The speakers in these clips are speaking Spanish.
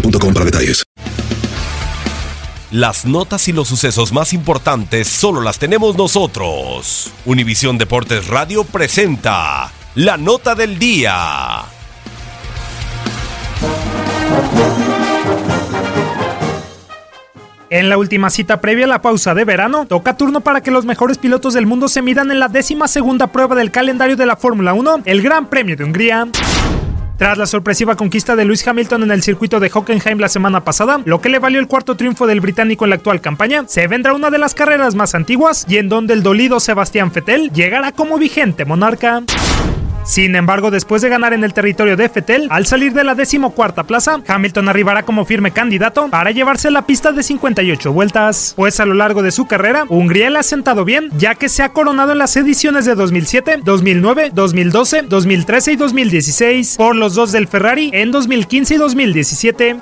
boostmobile.com para detalles. Las notas y los sucesos más importantes solo las tenemos nosotros. Univisión Deportes Radio presenta la nota del día. En la última cita previa a la pausa de verano, toca turno para que los mejores pilotos del mundo se midan en la décima segunda prueba del calendario de la Fórmula 1, el Gran Premio de Hungría. Tras la sorpresiva conquista de Lewis Hamilton en el circuito de Hockenheim la semana pasada, lo que le valió el cuarto triunfo del británico en la actual campaña, se vendrá una de las carreras más antiguas y en donde el dolido Sebastián Vettel llegará como vigente monarca. Sin embargo, después de ganar en el territorio de Fettel, al salir de la decimocuarta plaza, Hamilton arribará como firme candidato para llevarse la pista de 58 vueltas. Pues a lo largo de su carrera, Hungría le ha sentado bien, ya que se ha coronado en las ediciones de 2007, 2009, 2012, 2013 y 2016, por los dos del Ferrari en 2015 y 2017.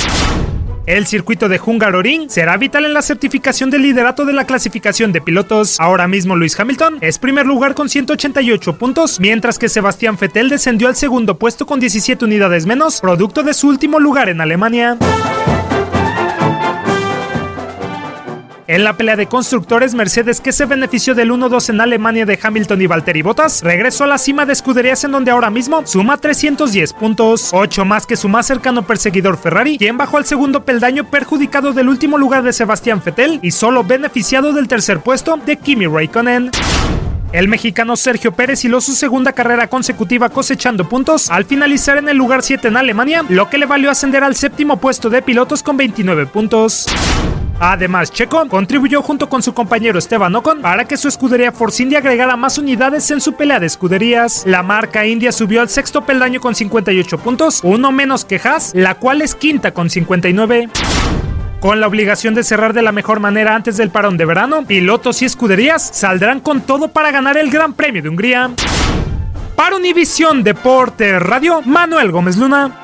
El circuito de Hungaroring será vital en la certificación del liderato de la clasificación de pilotos. Ahora mismo Luis Hamilton es primer lugar con 188 puntos, mientras que Sebastián Vettel descendió al segundo puesto con 17 unidades menos, producto de su último lugar en Alemania. En la pelea de constructores, Mercedes, que se benefició del 1-2 en Alemania de Hamilton y Valtteri Bottas, regresó a la cima de escuderías en donde ahora mismo suma 310 puntos, 8 más que su más cercano perseguidor Ferrari, quien bajó al segundo peldaño perjudicado del último lugar de Sebastián Vettel y solo beneficiado del tercer puesto de Kimi Raikkonen. El mexicano Sergio Pérez hiló su segunda carrera consecutiva cosechando puntos al finalizar en el lugar 7 en Alemania, lo que le valió ascender al séptimo puesto de pilotos con 29 puntos. Además, Checo contribuyó junto con su compañero Esteban Ocon para que su escudería Force India agregara más unidades en su pelea de escuderías. La marca India subió al sexto peldaño con 58 puntos, uno menos que Haas, la cual es quinta con 59. Con la obligación de cerrar de la mejor manera antes del parón de verano, pilotos y escuderías saldrán con todo para ganar el Gran Premio de Hungría. Para Univisión Deporte Radio, Manuel Gómez Luna.